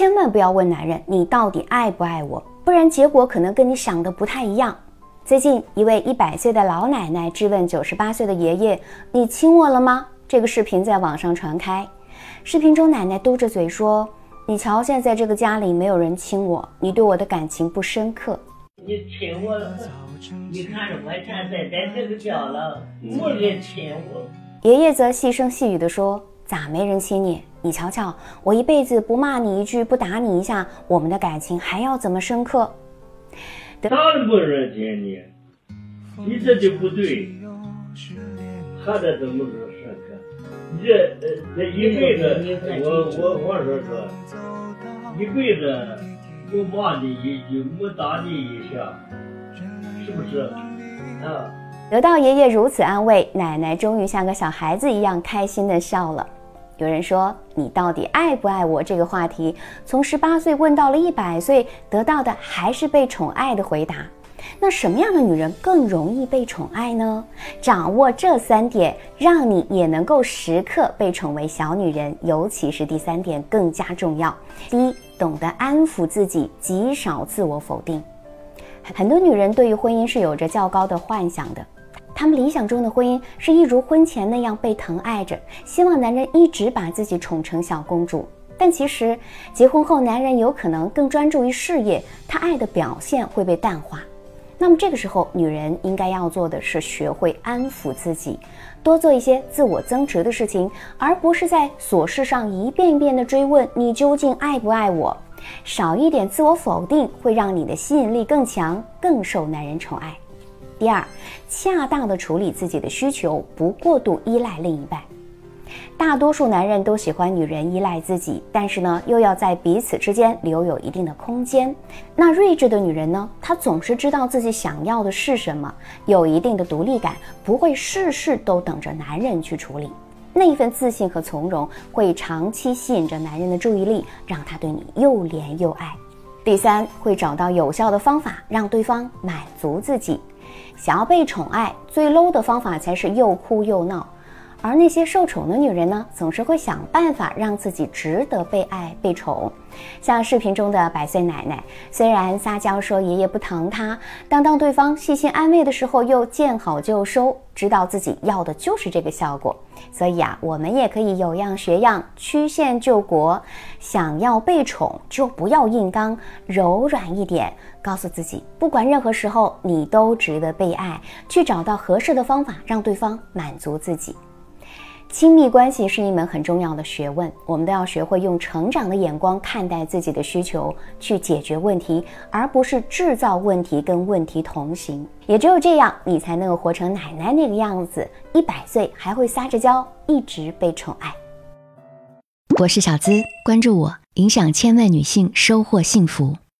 千万不要问男人你到底爱不爱我，不然结果可能跟你想的不太一样。最近，一位一百岁的老奶奶质问九十八岁的爷爷：“你亲我了吗？”这个视频在网上传开。视频中，奶奶嘟着嘴说：“你瞧，现在这个家里没有人亲我，你对我的感情不深刻。你亲我了，你看着我现在在这个家了，没人亲我。”爷爷则细声细语地说：“咋没人亲你？你瞧瞧，我一辈子不骂你一句，不打你一下，我们的感情还要怎么深刻？”当然没人亲你，你这就不对，还得怎么说深刻？你这这一辈子，我我我说说，一辈子没骂你一句，没打你一下，是不是？啊？得到爷爷如此安慰，奶奶终于像个小孩子一样开心地笑了。有人说：“你到底爱不爱我？”这个话题从十八岁问到了一百岁，得到的还是被宠爱的回答。那什么样的女人更容易被宠爱呢？掌握这三点，让你也能够时刻被宠为小女人。尤其是第三点更加重要。第一，懂得安抚自己，极少自我否定。很多女人对于婚姻是有着较高的幻想的。他们理想中的婚姻是一如婚前那样被疼爱着，希望男人一直把自己宠成小公主。但其实结婚后，男人有可能更专注于事业，他爱的表现会被淡化。那么这个时候，女人应该要做的是学会安抚自己，多做一些自我增值的事情，而不是在琐事上一遍一遍的追问你究竟爱不爱我。少一点自我否定，会让你的吸引力更强，更受男人宠爱。第二，恰当的处理自己的需求，不过度依赖另一半。大多数男人都喜欢女人依赖自己，但是呢，又要在彼此之间留有一定的空间。那睿智的女人呢，她总是知道自己想要的是什么，有一定的独立感，不会事事都等着男人去处理。那一份自信和从容，会长期吸引着男人的注意力，让他对你又怜又爱。第三，会找到有效的方法，让对方满足自己。想要被宠爱，最 low 的方法才是又哭又闹。而那些受宠的女人呢，总是会想办法让自己值得被爱、被宠。像视频中的百岁奶奶，虽然撒娇说爷爷不疼她，但当对方细心安慰的时候，又见好就收，知道自己要的就是这个效果。所以啊，我们也可以有样学样，曲线救国。想要被宠，就不要硬刚，柔软一点，告诉自己，不管任何时候，你都值得被爱。去找到合适的方法，让对方满足自己。亲密关系是一门很重要的学问，我们都要学会用成长的眼光看待自己的需求，去解决问题，而不是制造问题跟问题同行。也只有这样，你才能够活成奶奶那个样子，一百岁还会撒着娇，一直被宠爱。我是小资，关注我，影响千万女性，收获幸福。